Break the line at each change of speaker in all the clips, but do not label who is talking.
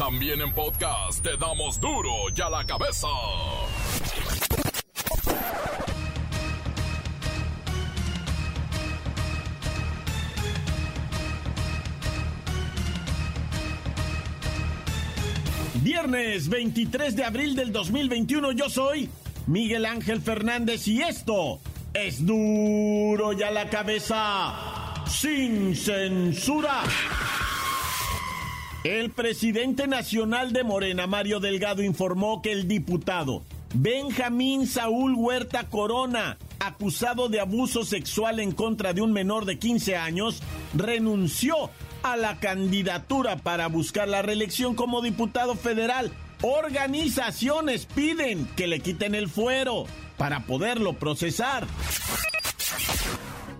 También en podcast te damos duro y a la cabeza.
Viernes 23 de abril del 2021 yo soy Miguel Ángel Fernández y esto es duro y a la cabeza sin censura. El presidente nacional de Morena, Mario Delgado, informó que el diputado Benjamín Saúl Huerta Corona, acusado de abuso sexual en contra de un menor de 15 años, renunció a la candidatura para buscar la reelección como diputado federal. Organizaciones piden que le quiten el fuero para poderlo procesar.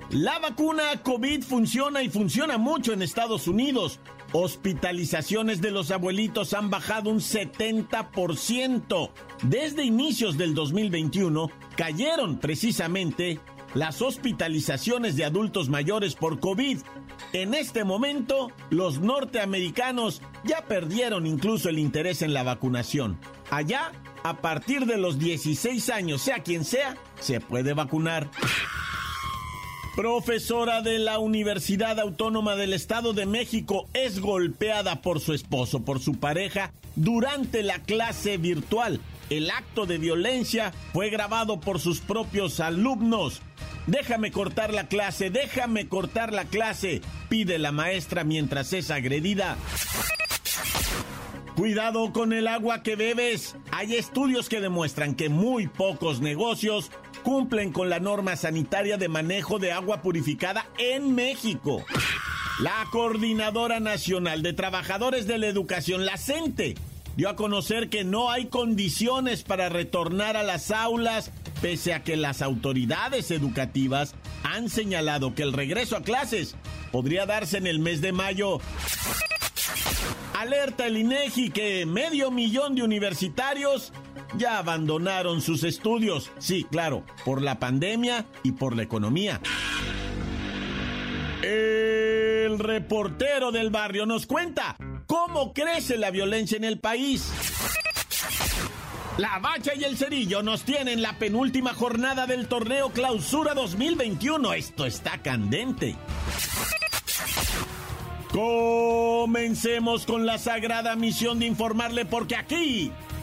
La vacuna COVID funciona y funciona mucho en Estados Unidos. Hospitalizaciones de los abuelitos han bajado un 70%. Desde inicios del 2021 cayeron precisamente las hospitalizaciones de adultos mayores por COVID. En este momento, los norteamericanos ya perdieron incluso el interés en la vacunación. Allá, a partir de los 16 años, sea quien sea, se puede vacunar. Profesora de la Universidad Autónoma del Estado de México es golpeada por su esposo, por su pareja, durante la clase virtual. El acto de violencia fue grabado por sus propios alumnos. Déjame cortar la clase, déjame cortar la clase, pide la maestra mientras es agredida. Cuidado con el agua que bebes. Hay estudios que demuestran que muy pocos negocios cumplen con la norma sanitaria de manejo de agua purificada en México. La Coordinadora Nacional de Trabajadores de la Educación, la CENTE, dio a conocer que no hay condiciones para retornar a las aulas pese a que las autoridades educativas han señalado que el regreso a clases podría darse en el mes de mayo. Alerta el INEGI que medio millón de universitarios ya abandonaron sus estudios. Sí, claro, por la pandemia y por la economía. El reportero del barrio nos cuenta cómo crece la violencia en el país. La Bacha y el Cerillo nos tienen la penúltima jornada del torneo Clausura 2021. Esto está candente. Comencemos con la sagrada misión de informarle porque aquí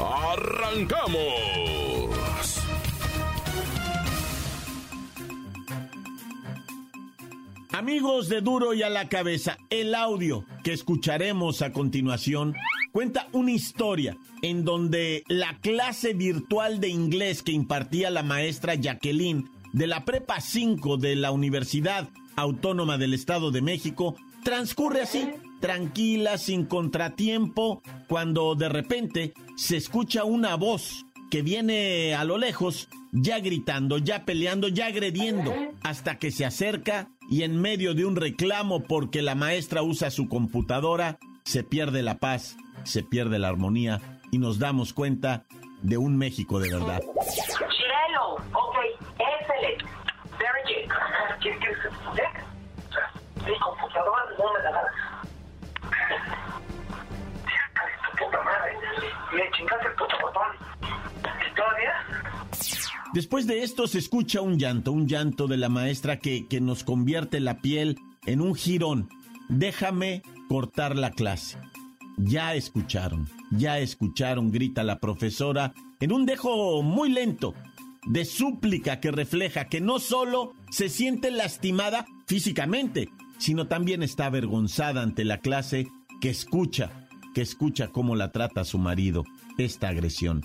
¡Arrancamos!
Amigos de Duro y a la cabeza, el audio que escucharemos a continuación cuenta una historia en donde la clase virtual de inglés que impartía la maestra Jacqueline de la Prepa 5 de la Universidad Autónoma del Estado de México transcurre así, tranquila, sin contratiempo, cuando de repente se escucha una voz que viene a lo lejos, ya gritando, ya peleando, ya agrediendo, hasta que se acerca y en medio de un reclamo porque la maestra usa su computadora, se pierde la paz, se pierde la armonía y nos damos cuenta de un México de verdad. Después de esto se escucha un llanto, un llanto de la maestra que, que nos convierte la piel en un jirón. Déjame cortar la clase. Ya escucharon, ya escucharon, grita la profesora en un dejo muy lento, de súplica que refleja que no solo se siente lastimada físicamente, sino también está avergonzada ante la clase que escucha, que escucha cómo la trata su marido, esta agresión.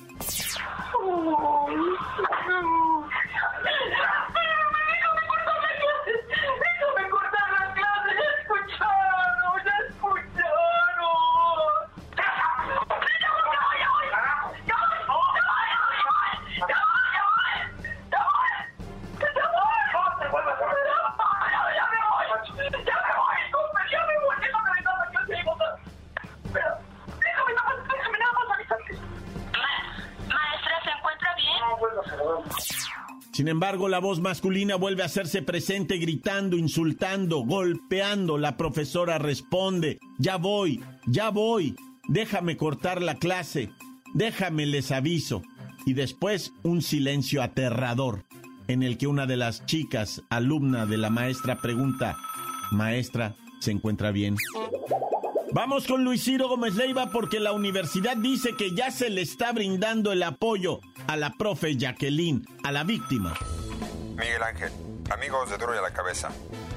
Sin embargo, la voz masculina vuelve a hacerse presente gritando, insultando, golpeando. La profesora responde, ya voy, ya voy, déjame cortar la clase, déjame les aviso. Y después un silencio aterrador en el que una de las chicas, alumna de la maestra, pregunta, maestra, ¿se encuentra bien? Vamos con Luis Ciro Gómez Leiva porque la universidad dice que ya se le está brindando el apoyo a la profe Jacqueline, a la víctima.
Miguel Ángel, amigos de Duro y a la Cabeza.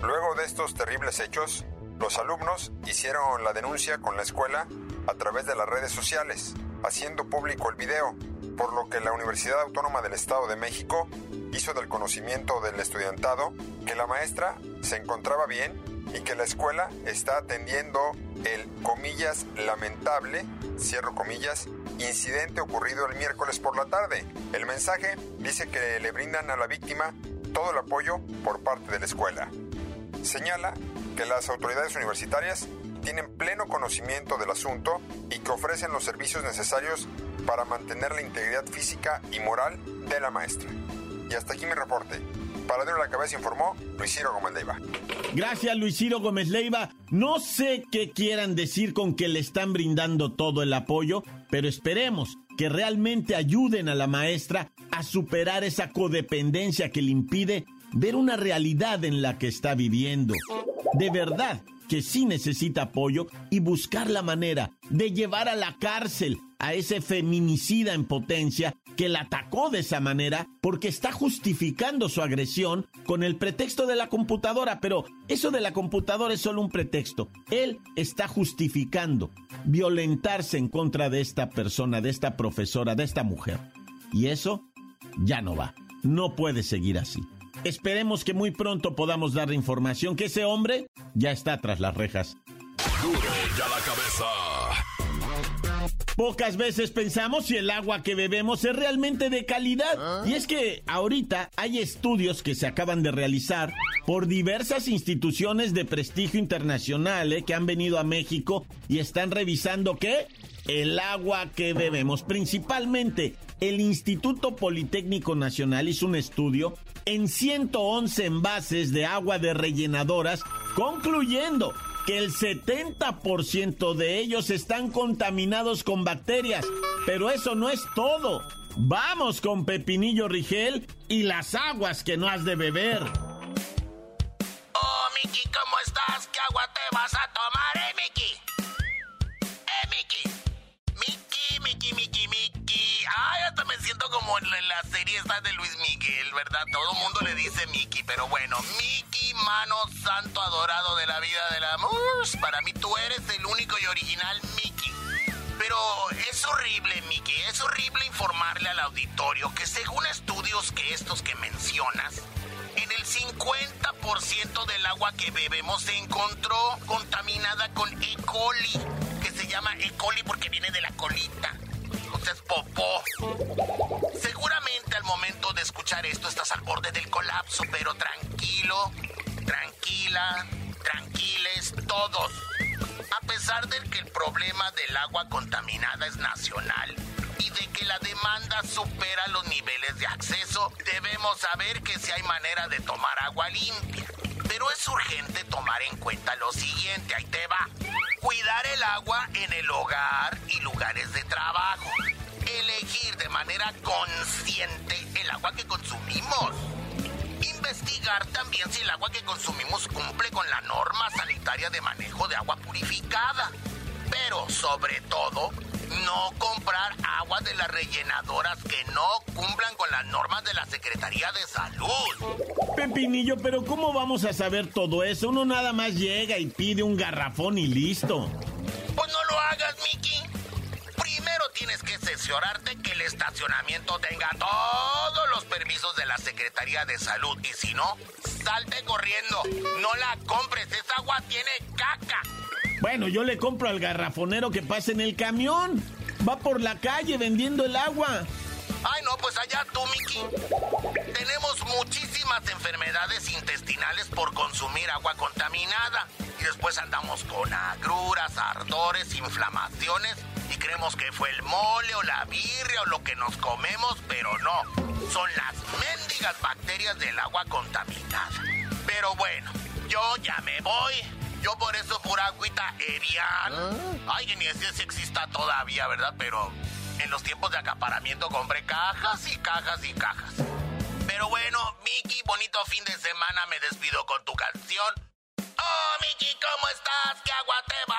Luego de estos terribles hechos, los alumnos hicieron la denuncia con la escuela a través de las redes sociales, haciendo público el video, por lo que la Universidad Autónoma del Estado de México hizo del conocimiento del estudiantado que la maestra se encontraba bien y que la escuela está atendiendo el, comillas, lamentable, cierro comillas, incidente ocurrido el miércoles por la tarde. El mensaje dice que le brindan a la víctima todo el apoyo por parte de la escuela. Señala que las autoridades universitarias tienen pleno conocimiento del asunto y que ofrecen los servicios necesarios para mantener la integridad física y moral de la maestra. Y hasta aquí mi reporte. Para de la cabeza informó Luis Ciro Gómez Leiva.
Gracias Luis Ciro Gómez Leiva. No sé qué quieran decir con que le están brindando todo el apoyo, pero esperemos que realmente ayuden a la maestra a superar esa codependencia que le impide ver una realidad en la que está viviendo. De verdad que sí necesita apoyo y buscar la manera de llevar a la cárcel a ese feminicida en potencia que la atacó de esa manera porque está justificando su agresión con el pretexto de la computadora, pero eso de la computadora es solo un pretexto. Él está justificando violentarse en contra de esta persona, de esta profesora, de esta mujer. Y eso ya no va. No puede seguir así. Esperemos que muy pronto podamos dar información que ese hombre ya está tras las rejas.
Ya la cabeza.
Pocas veces pensamos si el agua que bebemos es realmente de calidad. Y es que ahorita hay estudios que se acaban de realizar por diversas instituciones de prestigio internacional eh, que han venido a México y están revisando qué? El agua que bebemos. Principalmente el Instituto Politécnico Nacional hizo un estudio en 111 envases de agua de rellenadoras, concluyendo que el 70% de ellos están contaminados con bacterias. Pero eso no es todo. Vamos con Pepinillo Rigel y las aguas que no has de beber.
Oh, Miki, ¿cómo estás? ¿Qué agua te vas a tomar, eh, Miki? Eh, Miki. Miki, Miki, Miki, Miki. Ay, hasta me siento como en la serie esta de Luis Miguel, ¿verdad? Todo el mundo le dice Miki, pero bueno, Miki, mano santo adorado de la vida de la para mí tú eres el único y original Mickey. Pero es horrible, Mickey, es horrible informarle al auditorio que según estudios que estos que mencionas, en el 50% del agua que bebemos se encontró contaminada con E. coli, que se llama E. coli porque viene de la colita. O sea, es popó. Seguramente al momento de escuchar esto estás al borde del colapso, pero tranquilo, tranquila, tranquiles todos. A pesar de que el problema del agua contaminada es nacional y de que la demanda supera los niveles de acceso, debemos saber que si hay manera de tomar agua limpia. Pero es urgente tomar en cuenta lo siguiente, ahí te. Cuidar el agua en el hogar y lugares de trabajo. Elegir de manera consciente el agua que consumimos investigar también si el agua que consumimos cumple con la norma sanitaria de manejo de agua purificada. Pero sobre todo, no comprar agua de las rellenadoras que no cumplan con las normas de la Secretaría de Salud.
Pepinillo, pero ¿cómo vamos a saber todo eso? Uno nada más llega y pide un garrafón y listo.
Pues no lo hagas, Mickey. Cerciorarte que el estacionamiento tenga todos los permisos de la Secretaría de Salud. Y si no, salte corriendo. No la compres, esa agua tiene caca.
Bueno, yo le compro al garrafonero que pasa en el camión. Va por la calle vendiendo el agua.
Ay, no, pues allá tú, Miki. Tenemos muchísimas enfermedades intestinales por consumir agua contaminada. Y después andamos con agruras, ardores, inflamaciones creemos que fue el mole o la birria o lo que nos comemos, pero no. Son las mendigas bacterias del agua contaminada. Pero bueno, yo ya me voy. Yo por eso pura agüita Evian. Ay, ni sé si exista todavía, ¿verdad? Pero en los tiempos de acaparamiento compré cajas y cajas y cajas. Pero bueno, Miki, bonito fin de semana. Me despido con tu canción. Oh, Miki, ¿cómo estás? ¿Qué agua te vas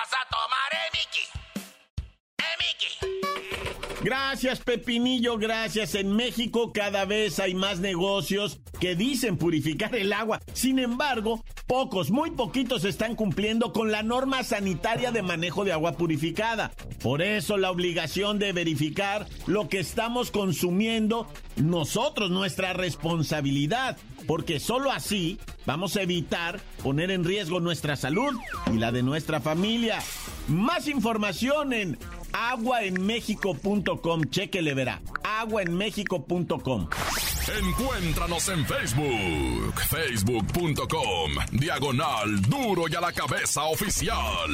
Gracias, Pepinillo, gracias. En México cada vez hay más negocios que dicen purificar el agua. Sin embargo, pocos, muy poquitos están cumpliendo con la norma sanitaria de manejo de agua purificada. Por eso la obligación de verificar lo que estamos consumiendo, nosotros, nuestra responsabilidad. Porque solo así vamos a evitar poner en riesgo nuestra salud y la de nuestra familia. Más información en aguaenmexico.com. Chequele, verá. Aguaenmexico.com.
Encuéntranos en Facebook, facebook.com, diagonal duro y a la cabeza oficial.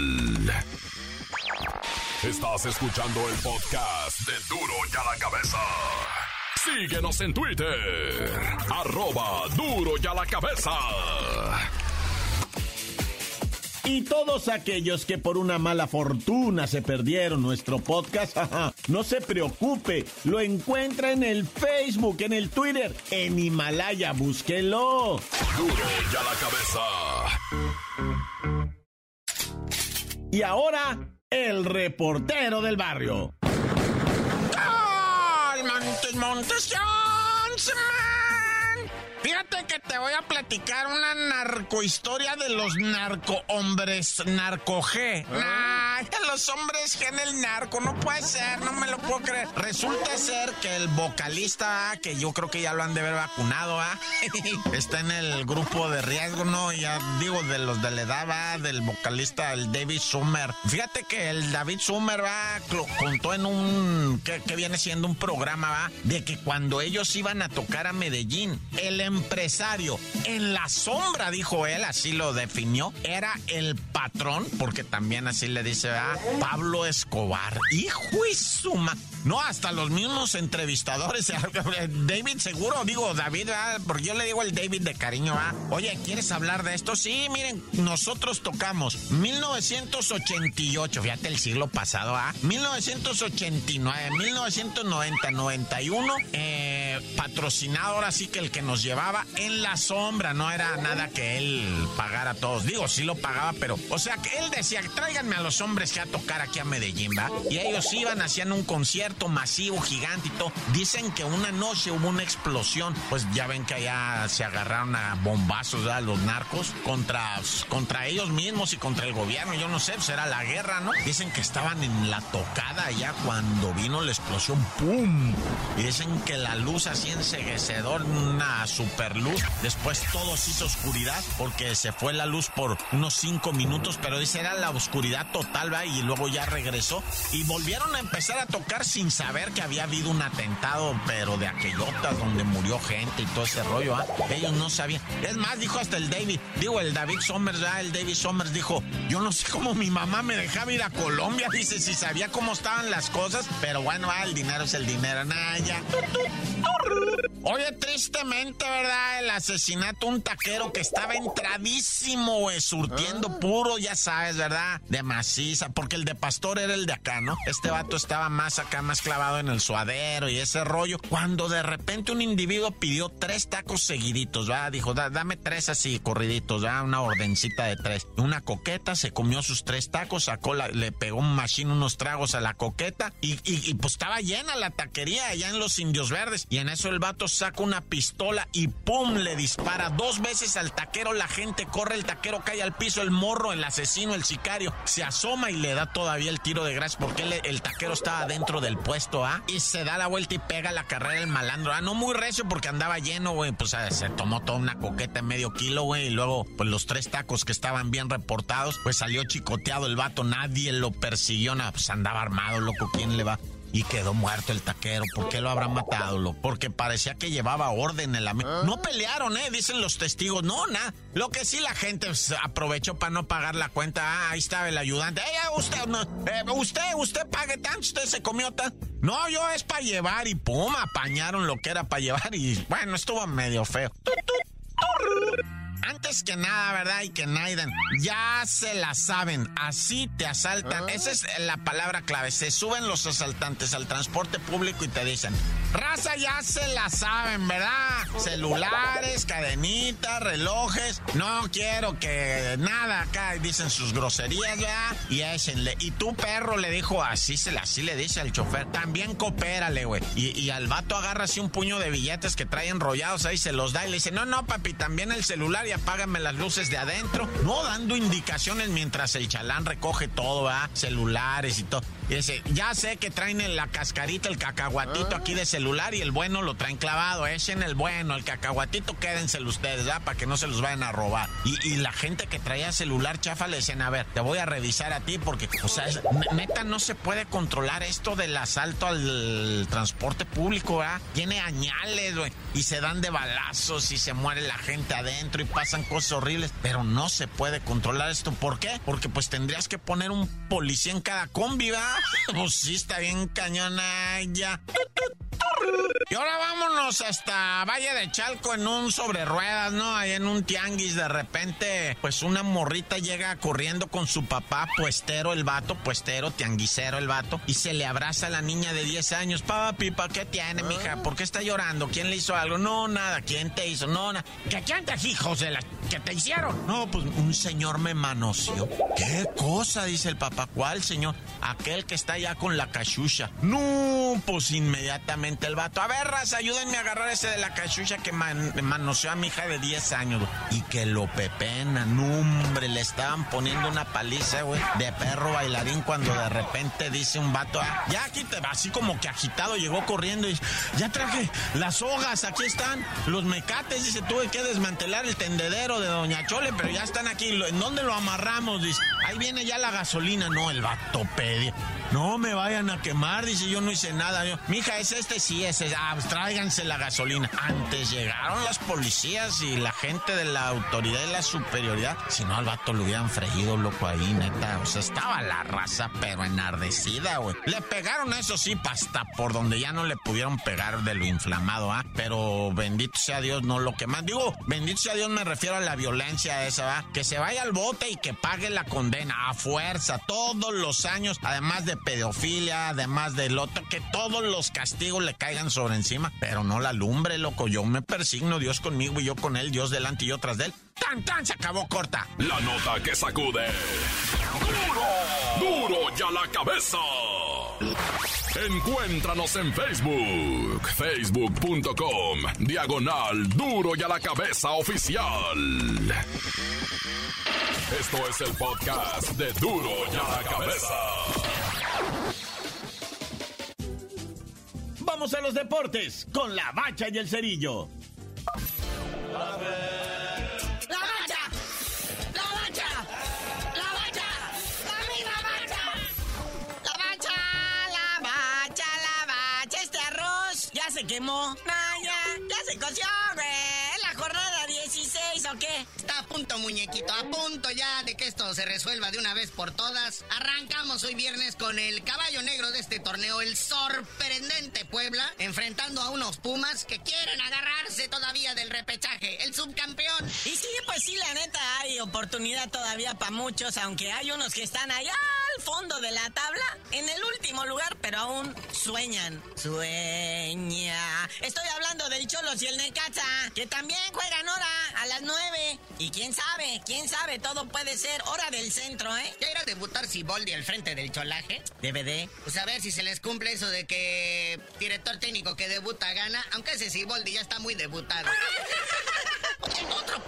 Estás escuchando el podcast de duro y a la cabeza. Síguenos en Twitter, arroba duro y a la cabeza.
Y todos aquellos que por una mala fortuna se perdieron nuestro podcast, no se preocupe, lo encuentra en el Facebook, en el Twitter, en Himalaya, búsquelo.
Duro y a la cabeza.
Y ahora, el reportero del barrio.
Montes, Montes, Johnson, man. Fíjate que te voy a platicar una narcohistoria de los narcohombres, narco G. Nah, los hombres G en el narco, no puede ser, no me lo puedo creer. Resulta ser que el vocalista, que yo creo que ya lo han de haber vacunado, ¿ah? está en el grupo de riesgo, ¿no? Ya digo, de los de la edad, ¿va? del vocalista, el David Summer. Fíjate que el David Summer, va, lo contó en un, que, que viene siendo un programa, va, de que cuando ellos iban a tocar a Medellín, el empresario en la sombra, dijo él, así lo definió, era el patrón, porque también así le dice, ¿verdad? Pablo Escobar. Hijo y suma. No, hasta los mismos entrevistadores. David, seguro, digo David, ¿verdad? porque yo le digo el David de cariño, ¿ah? Oye, ¿quieres hablar de esto? Sí, miren, nosotros tocamos 1988, fíjate el siglo pasado, ¿ah? 1989, 1990, 91, eh, patrocinado sí que el que nos llevaba en la sombra, no era nada que él pagara a todos. Digo, sí lo pagaba, pero, o sea, que él decía, tráiganme a los hombres que a tocar aquí a Medellín, ¿va? Y ellos iban, hacían un concierto masivo, gigante y todo. Dicen que una noche hubo una explosión, pues ya ven que allá se agarraron a bombazos, ¿verdad? Los narcos contra, contra ellos mismos y contra el gobierno, yo no sé, pues era la guerra, ¿no? Dicen que estaban en la tocada ya cuando vino la explosión, ¡pum! Y dicen que la luz así enseguecedor, una super luz. Después todo se hizo oscuridad porque se fue la luz por unos cinco minutos, pero dice era la oscuridad total, ¿va? Y luego ya regresó y volvieron a empezar a tocar sin saber que había habido un atentado, pero de aquellotas donde murió gente y todo ese rollo, ¿ah? Ellos no sabían. Es más, dijo hasta el David, digo, el David Somers. El David Somers dijo, yo no sé cómo mi mamá me dejaba ir a Colombia, dice, si sabía cómo estaban las cosas, pero bueno, ah, el dinero es el dinero, nada, ya. Oye, tristemente, ¿verdad? El asesinato un taquero que estaba entradísimo, güey, surtiendo puro, ya sabes, ¿verdad? De maciza, porque el de pastor era el de acá, ¿no? Este vato estaba más acá, más clavado en el suadero y ese rollo. Cuando de repente un individuo pidió tres tacos seguiditos, ¿verdad? Dijo, dame tres así, corriditos, ¿verdad? Una ordencita de tres. Una coqueta, se comió sus tres tacos, sacó la, le pegó un machine unos tragos a la coqueta y, y, y pues estaba llena la taquería allá en los Indios Verdes. Y en eso el vato saca una pistola y ¡pum! le dispara dos veces al taquero. La gente corre, el taquero cae al piso, el morro, el asesino, el sicario, se asoma y le da todavía el tiro de gracia porque el taquero estaba dentro del puesto, ¿ah? Y se da la vuelta y pega la carrera el malandro, ¿ah? No muy recio porque andaba lleno, güey. Pues ah, se tomó toda una coqueta en medio kilo, güey. Y luego, pues los tres tacos que estaban bien reportados, pues salió chicoteado el vato. Nadie lo persiguió, nada. Pues andaba armado, loco. ¿Quién le va? Y quedó muerto el taquero. ¿Por qué lo habrán matado, loco? Porque parecía que llevaba orden en la... No pelearon, ¿eh? Dicen los testigos. No, nada. Lo que sí la gente aprovechó para no pagar la cuenta. Ah, ahí estaba el ayudante. Eh, usted, no, eh, usted, usted pague tanto, usted se comió tan... No, yo es para llevar y pum, apañaron lo que era para llevar y bueno, estuvo medio feo. Antes que nada, ¿verdad? Y que Naiden, ya se la saben, así te asaltan. Esa es la palabra clave. Se suben los asaltantes al transporte público y te dicen, raza ya se la saben, ¿verdad? Celulares, cadenitas, relojes. No quiero que nada acá dicen sus groserías, ya Y échenle. Y tu perro le dijo, así se así le dice al chofer. También coopérale, güey. Y, y al vato agarra así un puño de billetes que trae enrollados ahí, se los da y le dice, no, no, papi, también el celular y apágame las luces de adentro. No dando indicaciones mientras el chalán recoge todo, ¿verdad? Celulares y todo. Y dice, ya sé que traen en la cascarita el cacahuatito aquí de celular y el bueno lo traen clavado. Echen el bueno, el cacahuatito quédenselo ustedes, ¿verdad? Para que no se los vayan a robar. Y, la gente que traía celular chafa le dicen, a ver, te voy a revisar a ti porque, o sea, neta no se puede controlar esto del asalto al transporte público, ¿verdad? Tiene añales, güey. Y se dan de balazos y se muere la gente adentro y pasan cosas horribles. Pero no se puede controlar esto. ¿Por qué? Porque pues tendrías que poner un policía en cada combi, ¿verdad? Pues sí, está bien cañona ya. Y ahora vámonos hasta Valle de Chalco en un sobre ruedas, ¿no? Ahí en un tianguis de repente, pues una morrita llega corriendo con su papá, puestero el vato, puestero, tianguisero el vato, y se le abraza a la niña de 10 años. Papi, ¿para qué tiene, mija? ¿Por qué está llorando? ¿Quién le hizo algo? No, nada. ¿Quién te hizo? No, nada. ¿Qué andas, hijos de la... ¿Qué te hicieron? No, pues un señor me manoseó. ¿Qué cosa? Dice el papá. ¿Cuál señor? Aquel que está allá con la cachucha. No, pues inmediatamente el vato. A ver, raza, ayúdenme a agarrar ese de la cachucha que manoseó a mi hija de 10 años. Y que lo pepena. No, hombre, le estaban poniendo una paliza, güey, de perro bailarín cuando de repente dice un vato, ah, ya aquí te va, así como que agitado, llegó corriendo y ya traje las hojas, aquí están, los mecates, dice, tuve que desmantelar el tendedero de Doña Chole, pero ya están aquí, ¿en dónde lo amarramos? Dice, ahí viene ya la gasolina, no, el vato pedía. No me vayan a quemar, dice, yo no hice nada. Yo, Mija, es este, sí, ese. Ah, pues la gasolina. Antes llegaron las policías y la gente de la autoridad y la superioridad. Si no, al vato lo hubieran freído, loco, ahí, neta. O sea, estaba la raza, pero enardecida, güey. Le pegaron, eso sí, hasta por donde ya no le pudieron pegar de lo inflamado, ¿ah? Pero bendito sea Dios, no lo que más. Digo, bendito sea Dios, me refiero a la violencia esa, ¿va? Que se vaya al bote y que pague la condena a fuerza todos los años, además de pedofilia, además del otro, que todos los castigos le caigan sobre encima, pero no la lumbre, loco. Yo me persigno, Dios conmigo y yo con él, Dios delante y yo tras de él. ¡Tan, tan! Se acabó corta.
La nota que sacude. ¡Duro! ¡Duro ya la cabeza! Encuéntranos en Facebook, facebook.com, diagonal Duro y a la cabeza oficial. Esto es el podcast de Duro y a la cabeza.
Vamos a los deportes con la bacha y el cerillo.
se quemó. No, ya, ya se coció,
se resuelva de una vez por todas. Arrancamos hoy viernes con el caballo negro de este torneo, el sorprendente Puebla, enfrentando a unos Pumas que quieren agarrarse todavía del repechaje, el subcampeón.
Y sí, pues sí, la neta, hay oportunidad todavía para muchos, aunque hay unos que están allá al fondo de la tabla, en el último lugar, pero aún sueñan. Sueña. Estoy hablando del Cholos y el Necaxa, que también juegan ahora a las 9. Y quién sabe, quién sabe, todo puede ser hora del centro, ¿eh?
¿Ya irá a debutar Siboldi al frente del cholaje?
DVD.
Pues a ver si se les cumple eso de que director técnico que debuta gana, aunque ese Siboldi ya está muy debutado. otro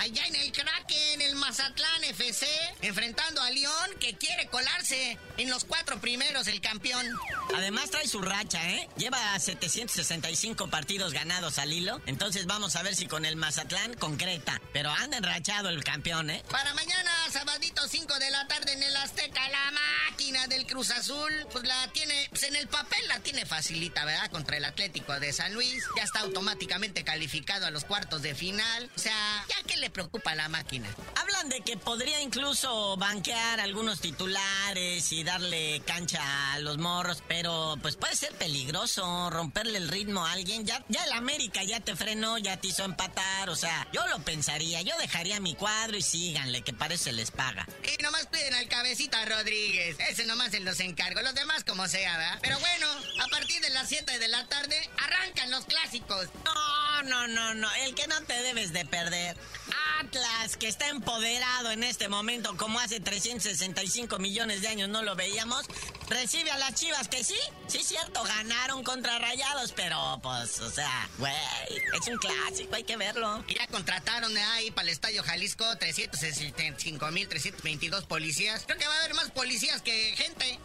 allá en el Kraken, el Mazatlán FC, enfrentando a León, que quiere colarse en los cuatro primeros, el campeón.
Además trae su racha, ¿eh? Lleva 765 partidos ganados al hilo, entonces vamos a ver si con el Mazatlán concreta. Pero anda enrachado el campeón, ¿eh?
Para mañana, sabadito 5 de la tarde en el Azteca, la máquina del Cruz Azul, pues la tiene, pues en el papel la tiene facilita, ¿verdad? Contra el Atlético de San Luis. Ya está automáticamente calificado a los cuartos de final. O sea, ¿ya qué le preocupa la máquina?
Hablan de que podría incluso banquear algunos titulares y darle cancha a los morros, pero pues puede ser peligroso romperle el ritmo a alguien. Ya, ya el América ya te frenó, ya te hizo empatar, o sea, yo lo pensaría, yo dejaría mi cuadro y síganle, que parece les paga.
Y nomás piden al cabecita Rodríguez. Ese nomás se los encargo. Los demás como sea, ¿verdad? Pero bueno, a partir de las 7 de la tarde arrancan los clásicos.
No, no, no, no. El que no te debes de perder. Atlas, que está empoderado en este momento, como hace 365 millones de años no lo veíamos, recibe a las chivas que sí, sí, cierto, ganaron contra Rayados, pero pues, o sea, güey, es un clásico, hay que verlo.
Y ya contrataron de ahí para el Estadio Jalisco 365.322 policías. Creo que va a haber más policías que gente.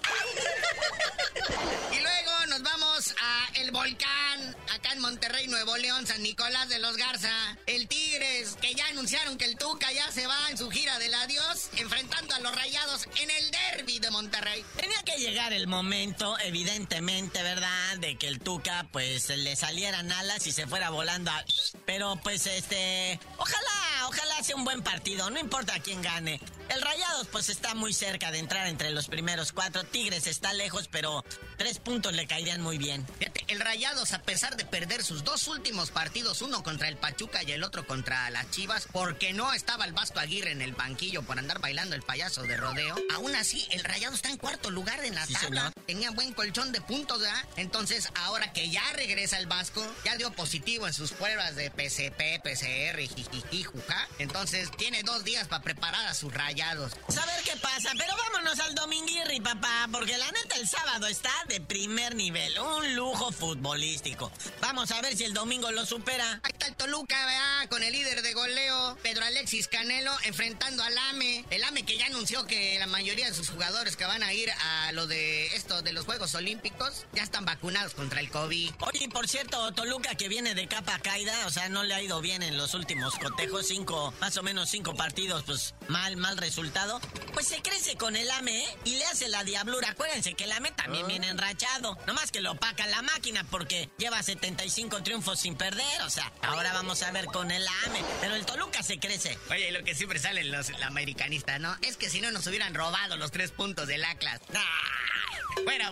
y luego nos vamos a El Volcán, acá en Monterrey, Nuevo León, San Nicolás de los Garza. El Tigres, que ya anunciaron que el Tuca ya se va en su gira del adiós, enfrentando a los Rayados en el derby de Monterrey.
Tenía que llegar el momento, evidentemente, ¿verdad? De que el Tuca, pues, le salieran alas y se fuera volando a... Pero, pues, este... Ojalá, ojalá sea un buen partido, no importa quién gane. El Rayados, pues, está muy cerca de entrar entre los primeros cuatro. Tigres está lejos, pero tres puntos le caerían muy bien.
El Rayados, a pesar de perder sus dos últimos partidos, uno contra el Pachuca y el otro contra las Chivas, porque no estaba el Vasco Aguirre en el banquillo por andar bailando el payaso de rodeo, aún así, el Rayado está en cuarto lugar en la
Sí,
tabla. Tenía buen colchón de puntos, ¿verdad? Entonces, ahora que ya regresa el Vasco, ya dio positivo en sus pruebas de PCP, PCR, jijiji, juja. Entonces, tiene dos días para preparar a sus Rayados.
Saber qué pasa, pero vámonos al Dominguirri, papá, porque la neta el sábado está de primer nivel, un lujo futbolístico. Vamos a ver si el domingo lo supera.
Ahí está el Toluca, ¿verdad? Con el líder de goleo, Pedro Alexis Canelo, enfrentando al AME. El AME que ya anunció que la mayoría de sus jugadores que van a ir a lo de esto, de los Juegos Olímpicos, ya están vacunados contra el COVID.
Oye, por cierto, Toluca que viene de capa caída, o sea, no le ha ido bien en los últimos cotejos, cinco, más o menos cinco partidos, pues mal, mal resultado. Pues se crece con el AME ¿eh? y le hace la diablura. Acuérdense que el AME también viene enrachado. Nomás que lo opaca la máquina porque lleva 75 triunfos sin perder, o sea, ahora vamos a ver con el AME. Pero el Toluca se crece.
Oye, lo que siempre salen los americanistas, ¿no? Es que si no nos hubieran robado los tres puntos del Atlas. ¡Ah!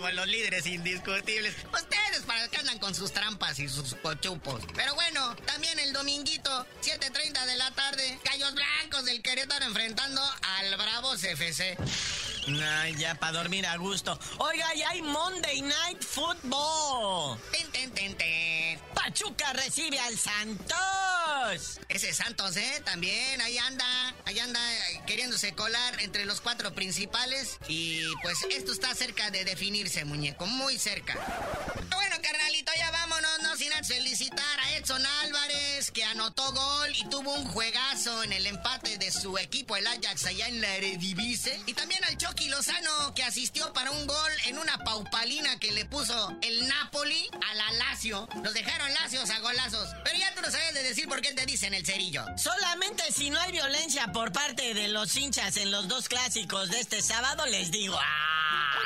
Pues los líderes indiscutibles. Ustedes para que andan con sus trampas y sus cochupos. Pero bueno, también el dominguito, 7.30 de la tarde, Gallos Blancos del Querétaro enfrentando al Bravos FC.
Ay, ya para dormir a gusto. Oiga, ya hay Monday Night Football.
Ten, ten, ten.
Pachuca recibe al Santos.
Ese Santos, ¿eh? También, ahí anda, ahí anda eh, queriéndose colar entre los cuatro principales. Y pues esto está cerca de definirse, muñeco, muy cerca. Bueno, carnalito, ya vámonos, no sin felicitar a Edson Álvarez, que anotó gol y tuvo un juegazo en el empate de su equipo, el Ajax, allá en la Eredivisie. Y también al Chucky Lozano, que asistió para un gol en una paupalina que le puso el Napoli a la Lazio. Los dejaron lacios a golazos. Pero ya tú no sabes de decir por qué te dicen el cerillo.
Solamente si no hay violencia por parte de los hinchas en los dos clásicos de este sábado, les digo. ¡ah!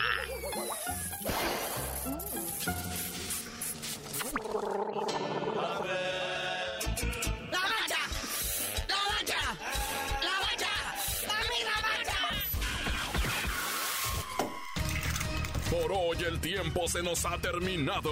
¡La mancha! ¡La mancha! ¡La mancha! ¡La misma mancha!
Por hoy el tiempo se nos ha terminado.